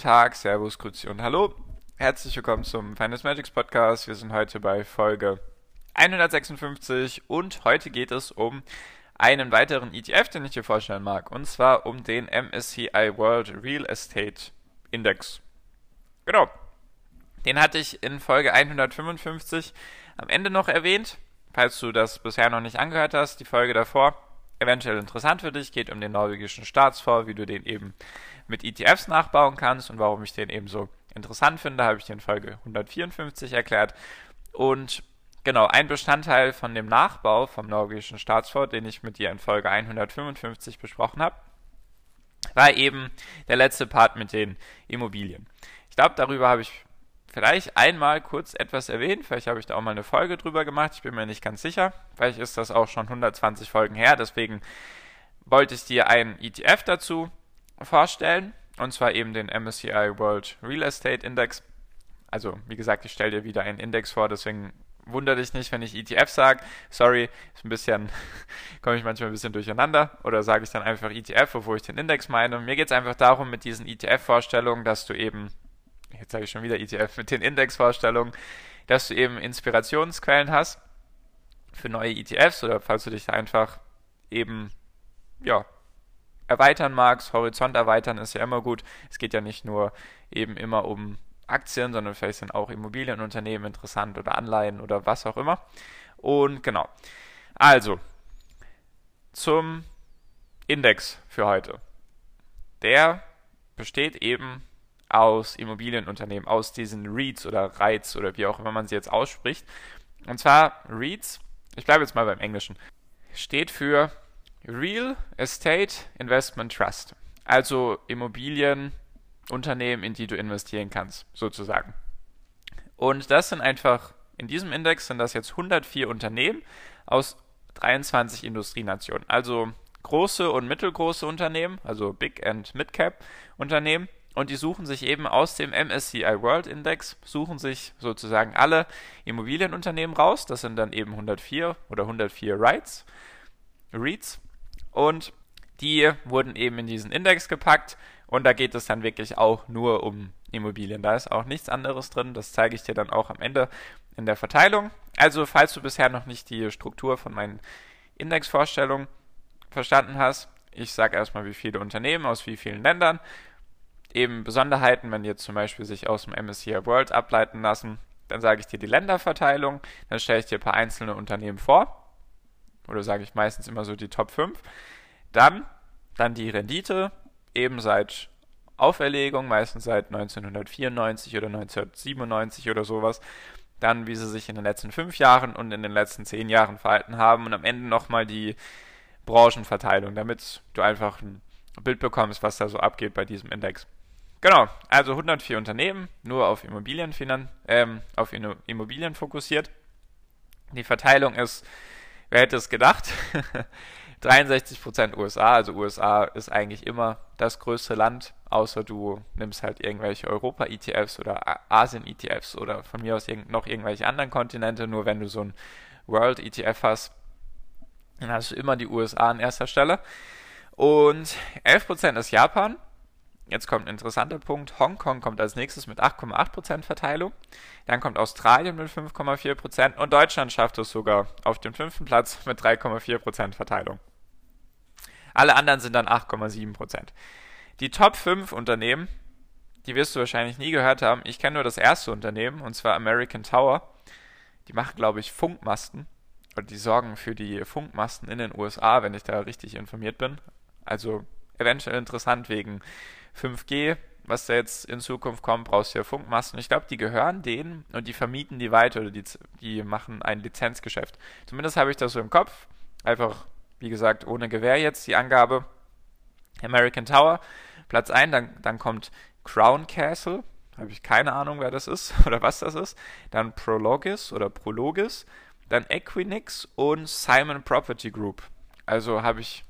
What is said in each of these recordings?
Tag, Servus, Grüezi und Hallo. Herzlich willkommen zum Finance Magics Podcast. Wir sind heute bei Folge 156 und heute geht es um einen weiteren ETF, den ich dir vorstellen mag, und zwar um den MSCI World Real Estate Index. Genau. Den hatte ich in Folge 155 am Ende noch erwähnt. Falls du das bisher noch nicht angehört hast, die Folge davor eventuell interessant für dich, geht um den norwegischen Staatsfonds, wie du den eben mit ETFs nachbauen kannst und warum ich den eben so interessant finde, habe ich dir in Folge 154 erklärt. Und genau, ein Bestandteil von dem Nachbau vom norwegischen Staatsfonds, den ich mit dir in Folge 155 besprochen habe, war eben der letzte Part mit den Immobilien. Ich glaube, darüber habe ich vielleicht einmal kurz etwas erwähnt. Vielleicht habe ich da auch mal eine Folge drüber gemacht. Ich bin mir nicht ganz sicher. Vielleicht ist das auch schon 120 Folgen her. Deswegen wollte ich dir einen ETF dazu vorstellen. Und zwar eben den MSCI World Real Estate Index. Also, wie gesagt, ich stelle dir wieder einen Index vor. Deswegen wundere dich nicht, wenn ich ETF sage. Sorry, ist ein bisschen, komme ich manchmal ein bisschen durcheinander. Oder sage ich dann einfach ETF, obwohl ich den Index meine. Mir geht es einfach darum, mit diesen ETF-Vorstellungen, dass du eben jetzt sage ich schon wieder ETF mit den Indexvorstellungen, dass du eben Inspirationsquellen hast für neue ETFs oder falls du dich einfach eben ja erweitern magst, Horizont erweitern ist ja immer gut. Es geht ja nicht nur eben immer um Aktien, sondern vielleicht sind auch Immobilienunternehmen interessant oder Anleihen oder was auch immer. Und genau. Also zum Index für heute. Der besteht eben aus Immobilienunternehmen, aus diesen REITs oder REITs oder wie auch immer man sie jetzt ausspricht. Und zwar REITs, ich bleibe jetzt mal beim Englischen, steht für Real Estate Investment Trust. Also Immobilienunternehmen, in die du investieren kannst, sozusagen. Und das sind einfach, in diesem Index sind das jetzt 104 Unternehmen aus 23 Industrienationen. Also große und mittelgroße Unternehmen, also Big and Mid Cap Unternehmen und die suchen sich eben aus dem MSCI World Index, suchen sich sozusagen alle Immobilienunternehmen raus. Das sind dann eben 104 oder 104 Rights, REITs. Und die wurden eben in diesen Index gepackt. Und da geht es dann wirklich auch nur um Immobilien. Da ist auch nichts anderes drin. Das zeige ich dir dann auch am Ende in der Verteilung. Also, falls du bisher noch nicht die Struktur von meinen Indexvorstellungen verstanden hast, ich sage erstmal, wie viele Unternehmen aus wie vielen Ländern eben Besonderheiten, wenn die jetzt zum Beispiel sich aus dem MSCI World ableiten lassen, dann sage ich dir die Länderverteilung, dann stelle ich dir ein paar einzelne Unternehmen vor, oder sage ich meistens immer so die Top 5, dann, dann die Rendite, eben seit Auferlegung, meistens seit 1994 oder 1997 oder sowas, dann wie sie sich in den letzten fünf Jahren und in den letzten zehn Jahren verhalten haben und am Ende nochmal die Branchenverteilung, damit du einfach ein Bild bekommst, was da so abgeht bei diesem Index. Genau, also 104 Unternehmen, nur auf Immobilien, ähm, auf Immobilien fokussiert. Die Verteilung ist, wer hätte es gedacht, 63% USA, also USA ist eigentlich immer das größte Land, außer du nimmst halt irgendwelche Europa-ETFs oder Asien-ETFs oder von mir aus noch irgendwelche anderen Kontinente, nur wenn du so ein World-ETF hast, dann hast du immer die USA an erster Stelle. Und 11% ist Japan, Jetzt kommt ein interessanter Punkt. Hongkong kommt als nächstes mit 8,8% Verteilung. Dann kommt Australien mit 5,4% und Deutschland schafft es sogar auf den fünften Platz mit 3,4% Verteilung. Alle anderen sind dann 8,7%. Die Top 5 Unternehmen, die wirst du wahrscheinlich nie gehört haben. Ich kenne nur das erste Unternehmen, und zwar American Tower. Die machen, glaube ich, Funkmasten. Und die sorgen für die Funkmasten in den USA, wenn ich da richtig informiert bin. Also eventuell interessant wegen 5G, was da jetzt in Zukunft kommt, brauchst du ja Funkmasten. Ich glaube, die gehören denen und die vermieten die weiter oder die, die machen ein Lizenzgeschäft. Zumindest habe ich das so im Kopf. Einfach, wie gesagt, ohne Gewehr jetzt die Angabe. American Tower Platz 1, dann, dann kommt Crown Castle, habe ich keine Ahnung, wer das ist oder was das ist. Dann Prologis oder Prologis, dann Equinix und Simon Property Group. Also habe ich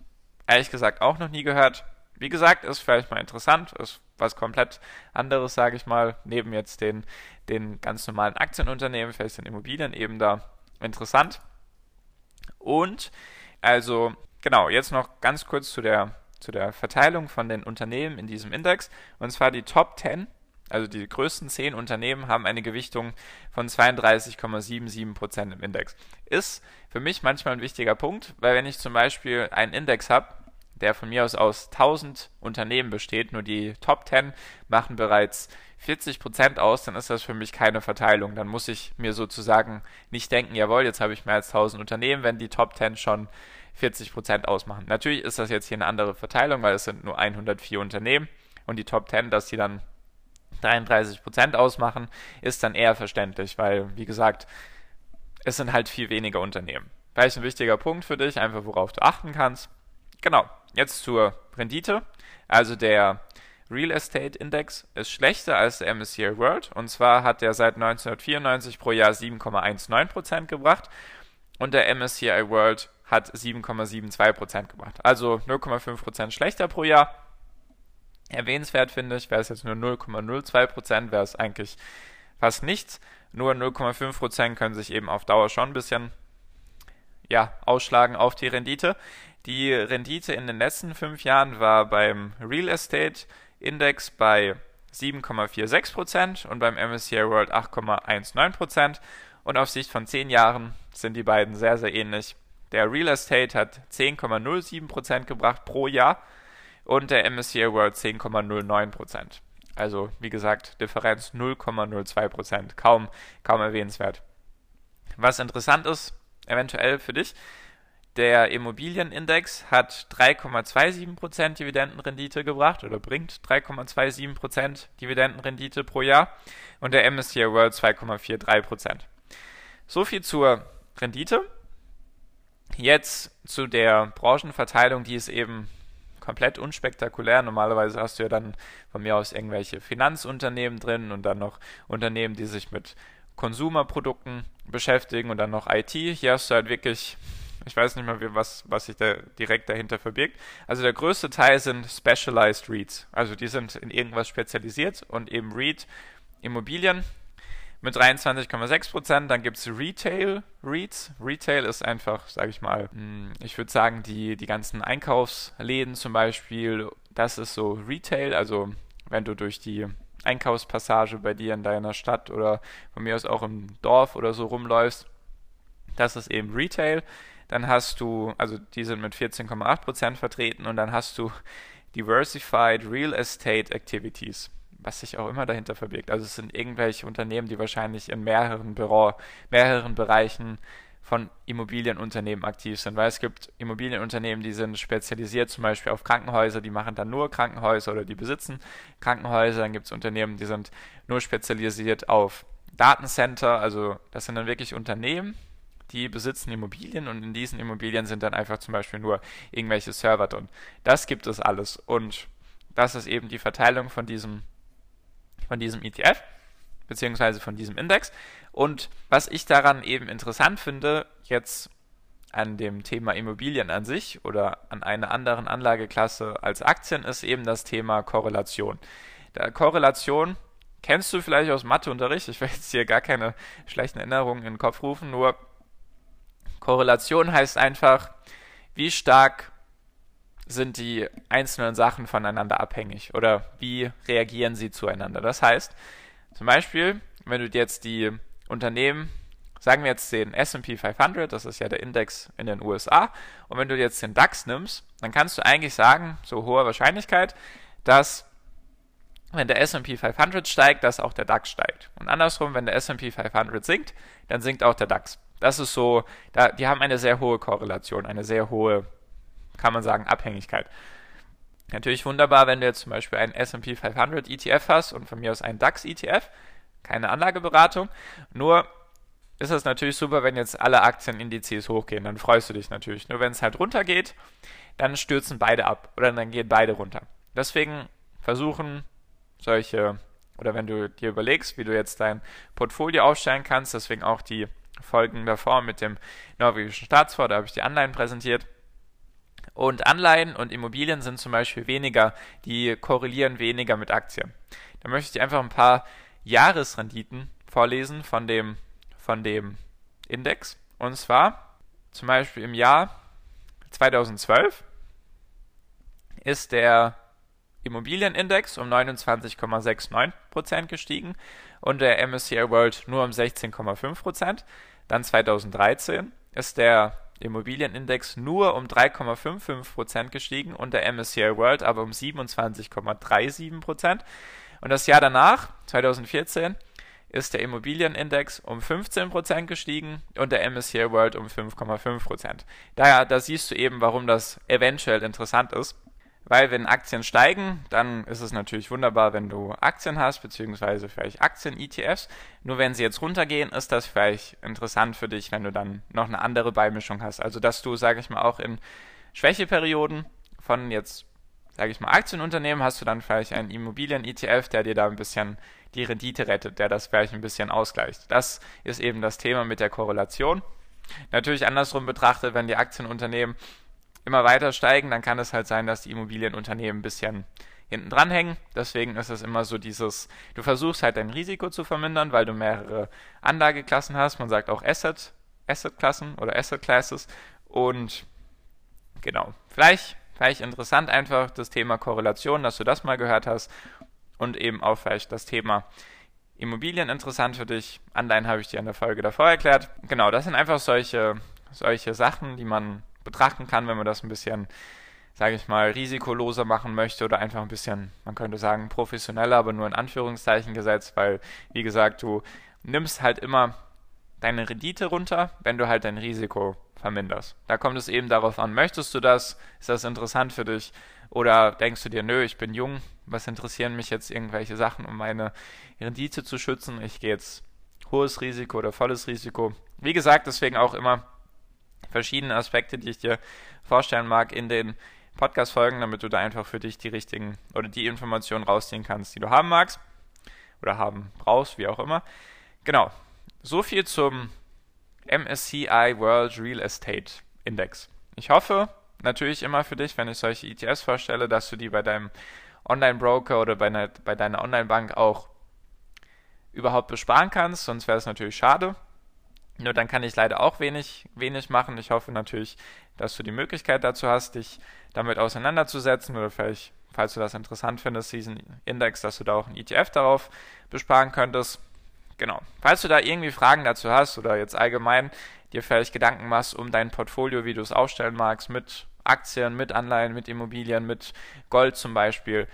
ehrlich gesagt auch noch nie gehört. Wie gesagt, ist vielleicht mal interessant, ist was komplett anderes, sage ich mal, neben jetzt den, den ganz normalen Aktienunternehmen, vielleicht sind Immobilien eben da interessant. Und also, genau, jetzt noch ganz kurz zu der, zu der Verteilung von den Unternehmen in diesem Index. Und zwar die Top 10 also die größten zehn Unternehmen haben eine Gewichtung von 32,77% im Index. Ist für mich manchmal ein wichtiger Punkt, weil wenn ich zum Beispiel einen Index habe, der von mir aus aus 1000 Unternehmen besteht, nur die Top 10 machen bereits 40% aus, dann ist das für mich keine Verteilung. Dann muss ich mir sozusagen nicht denken, jawohl, jetzt habe ich mehr als 1000 Unternehmen, wenn die Top 10 schon 40% ausmachen. Natürlich ist das jetzt hier eine andere Verteilung, weil es sind nur 104 Unternehmen und die Top 10, dass die dann 33 Prozent ausmachen, ist dann eher verständlich, weil, wie gesagt, es sind halt viel weniger Unternehmen. Vielleicht ein wichtiger Punkt für dich, einfach worauf du achten kannst. Genau, jetzt zur Rendite. Also der Real Estate Index ist schlechter als der MSCI World. Und zwar hat der seit 1994 pro Jahr 7,19% gebracht und der MSCI World hat 7,72% gebracht. Also 0,5% schlechter pro Jahr. Erwähnenswert finde ich, wäre es jetzt nur 0,02%, wäre es eigentlich fast nichts. Nur 0,5% können sich eben auf Dauer schon ein bisschen ja, ausschlagen auf die Rendite. Die Rendite in den letzten fünf Jahren war beim Real Estate Index bei 7,46% und beim MSCI World 8,19%. Und auf Sicht von zehn Jahren sind die beiden sehr, sehr ähnlich. Der Real Estate hat 10,07% gebracht pro Jahr und der MSCI World 10,09%. Also wie gesagt, Differenz 0,02%. Kaum, kaum erwähnenswert. Was interessant ist, eventuell für dich, der Immobilienindex hat 3,27% Dividendenrendite gebracht oder bringt 3,27% Dividendenrendite pro Jahr und der MSCI World 2,43%. So viel zur Rendite. Jetzt zu der Branchenverteilung, die ist eben komplett unspektakulär. Normalerweise hast du ja dann von mir aus irgendwelche Finanzunternehmen drin und dann noch Unternehmen, die sich mit Konsumerprodukten beschäftigen und dann noch IT. Hier hast du halt wirklich, ich weiß nicht mehr, was, was sich da direkt dahinter verbirgt. Also der größte Teil sind Specialized REITs. Also die sind in irgendwas spezialisiert und eben REIT Immobilien mit 23,6 Prozent. Dann gibt es Retail REITs. Retail ist einfach, sage ich mal, hm, ich würde sagen, die, die ganzen Einkaufsläden zum Beispiel, das ist so Retail. Also wenn du durch die Einkaufspassage bei dir in deiner Stadt oder von mir aus auch im Dorf oder so rumläufst, das ist eben Retail. Dann hast du, also die sind mit 14,8 Prozent vertreten und dann hast du Diversified Real Estate Activities was sich auch immer dahinter verbirgt. Also es sind irgendwelche Unternehmen, die wahrscheinlich in mehreren, Büro, mehreren Bereichen von Immobilienunternehmen aktiv sind, weil es gibt Immobilienunternehmen, die sind spezialisiert zum Beispiel auf Krankenhäuser, die machen dann nur Krankenhäuser oder die besitzen Krankenhäuser. Dann gibt es Unternehmen, die sind nur spezialisiert auf Datencenter, also das sind dann wirklich Unternehmen, die besitzen Immobilien und in diesen Immobilien sind dann einfach zum Beispiel nur irgendwelche Server drin. Das gibt es alles und das ist eben die Verteilung von diesem von diesem ETF, beziehungsweise von diesem Index. Und was ich daran eben interessant finde, jetzt an dem Thema Immobilien an sich oder an einer anderen Anlageklasse als Aktien, ist eben das Thema Korrelation. Der Korrelation kennst du vielleicht aus Matheunterricht. Ich will jetzt hier gar keine schlechten Erinnerungen in den Kopf rufen, nur Korrelation heißt einfach, wie stark sind die einzelnen Sachen voneinander abhängig oder wie reagieren sie zueinander. Das heißt, zum Beispiel, wenn du jetzt die Unternehmen, sagen wir jetzt den SP 500, das ist ja der Index in den USA, und wenn du jetzt den DAX nimmst, dann kannst du eigentlich sagen, so hoher Wahrscheinlichkeit, dass wenn der S&P 500 steigt, dass auch der DAX steigt. Und andersrum, wenn der S&P 500 sinkt, dann sinkt auch der DAX. Das ist so, da, die haben eine sehr hohe Korrelation, eine sehr hohe kann man sagen, Abhängigkeit. Natürlich wunderbar, wenn du jetzt zum Beispiel einen SP 500 ETF hast und von mir aus einen DAX ETF, keine Anlageberatung. Nur ist es natürlich super, wenn jetzt alle Aktienindizes hochgehen, dann freust du dich natürlich. Nur wenn es halt runtergeht, dann stürzen beide ab oder dann gehen beide runter. Deswegen versuchen, solche, oder wenn du dir überlegst, wie du jetzt dein Portfolio aufstellen kannst, deswegen auch die Folgen davor mit dem norwegischen Staatsfonds, da habe ich die Anleihen präsentiert. Und Anleihen und Immobilien sind zum Beispiel weniger, die korrelieren weniger mit Aktien. Da möchte ich dir einfach ein paar Jahresrenditen vorlesen von dem, von dem Index. Und zwar zum Beispiel im Jahr 2012 ist der Immobilienindex um 29,69% gestiegen und der MSCI World nur um 16,5%. Dann 2013 ist der Immobilienindex nur um 3,55% gestiegen und der MSCI World aber um 27,37%. Und das Jahr danach, 2014, ist der Immobilienindex um 15% gestiegen und der MSCI World um 5,5%. Daher, da siehst du eben, warum das eventuell interessant ist. Weil wenn Aktien steigen, dann ist es natürlich wunderbar, wenn du Aktien hast, beziehungsweise vielleicht Aktien-ETFs. Nur wenn sie jetzt runtergehen, ist das vielleicht interessant für dich, wenn du dann noch eine andere Beimischung hast. Also dass du, sage ich mal, auch in Schwächeperioden von jetzt, sage ich mal, Aktienunternehmen hast du dann vielleicht einen Immobilien-ETF, der dir da ein bisschen die Rendite rettet, der das vielleicht ein bisschen ausgleicht. Das ist eben das Thema mit der Korrelation. Natürlich andersrum betrachtet, wenn die Aktienunternehmen immer weiter steigen, dann kann es halt sein, dass die Immobilienunternehmen ein bisschen hinten dran hängen. Deswegen ist es immer so dieses, du versuchst halt dein Risiko zu vermindern, weil du mehrere Anlageklassen hast. Man sagt auch Asset, Asset-Klassen oder Asset-Classes. Und genau, vielleicht, vielleicht interessant einfach das Thema Korrelation, dass du das mal gehört hast. Und eben auch vielleicht das Thema Immobilien interessant für dich. Anleihen habe ich dir in der Folge davor erklärt. Genau, das sind einfach solche, solche Sachen, die man betrachten kann, wenn man das ein bisschen, sage ich mal, risikoloser machen möchte oder einfach ein bisschen, man könnte sagen, professioneller, aber nur in Anführungszeichen gesetzt, weil, wie gesagt, du nimmst halt immer deine Rendite runter, wenn du halt dein Risiko verminderst. Da kommt es eben darauf an, möchtest du das? Ist das interessant für dich? Oder denkst du dir, nö, ich bin jung, was interessieren mich jetzt irgendwelche Sachen, um meine Rendite zu schützen? Ich gehe jetzt hohes Risiko oder volles Risiko. Wie gesagt, deswegen auch immer verschiedene Aspekte, die ich dir vorstellen mag in den Podcast-Folgen, damit du da einfach für dich die richtigen oder die Informationen rausziehen kannst, die du haben magst oder haben brauchst, wie auch immer. Genau. So viel zum MSCI World Real Estate Index. Ich hoffe natürlich immer für dich, wenn ich solche ETS vorstelle, dass du die bei deinem Online-Broker oder bei, einer, bei deiner Online-Bank auch überhaupt besparen kannst, sonst wäre es natürlich schade. Nur dann kann ich leider auch wenig, wenig machen. Ich hoffe natürlich, dass du die Möglichkeit dazu hast, dich damit auseinanderzusetzen oder vielleicht, falls du das interessant findest, diesen Index, dass du da auch ein ETF darauf besparen könntest. Genau. Falls du da irgendwie Fragen dazu hast oder jetzt allgemein dir vielleicht Gedanken machst um dein Portfolio, wie du es aufstellen magst, mit Aktien, mit Anleihen, mit Immobilien, mit Gold zum Beispiel,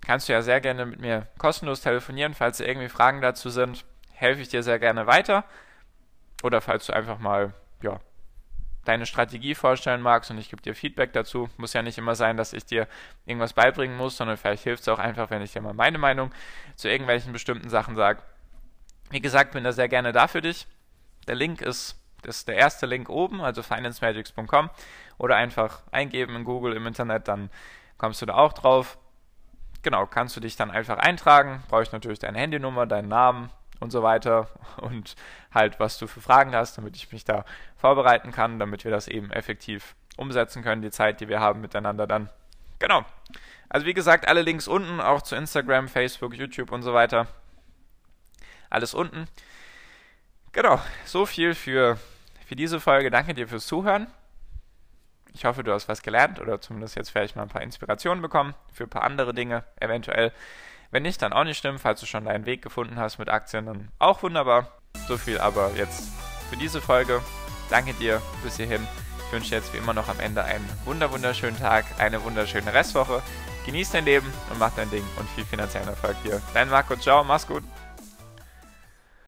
kannst du ja sehr gerne mit mir kostenlos telefonieren. Falls dir irgendwie Fragen dazu sind, helfe ich dir sehr gerne weiter. Oder falls du einfach mal, ja, deine Strategie vorstellen magst und ich gebe dir Feedback dazu. Muss ja nicht immer sein, dass ich dir irgendwas beibringen muss, sondern vielleicht hilft es auch einfach, wenn ich dir mal meine Meinung zu irgendwelchen bestimmten Sachen sage. Wie gesagt, bin da sehr gerne da für dich. Der Link ist, ist der erste Link oben, also financemagics.com oder einfach eingeben in Google im Internet, dann kommst du da auch drauf. Genau, kannst du dich dann einfach eintragen. Brauche ich natürlich deine Handynummer, deinen Namen, und so weiter und halt, was du für Fragen hast, damit ich mich da vorbereiten kann, damit wir das eben effektiv umsetzen können, die Zeit, die wir haben miteinander dann. Genau. Also wie gesagt, alle Links unten, auch zu Instagram, Facebook, YouTube und so weiter. Alles unten. Genau, so viel für, für diese Folge. Danke dir fürs Zuhören. Ich hoffe, du hast was gelernt oder zumindest jetzt vielleicht mal ein paar Inspirationen bekommen für ein paar andere Dinge eventuell. Wenn nicht, dann auch nicht schlimm. Falls du schon deinen Weg gefunden hast mit Aktien, dann auch wunderbar. So viel aber jetzt für diese Folge. Danke dir bis hierhin. Ich wünsche jetzt wie immer noch am Ende einen wunder wunderschönen Tag, eine wunderschöne Restwoche. Genieß dein Leben und mach dein Ding und viel finanziellen Erfolg dir. Dein Marco, ciao, mach's gut.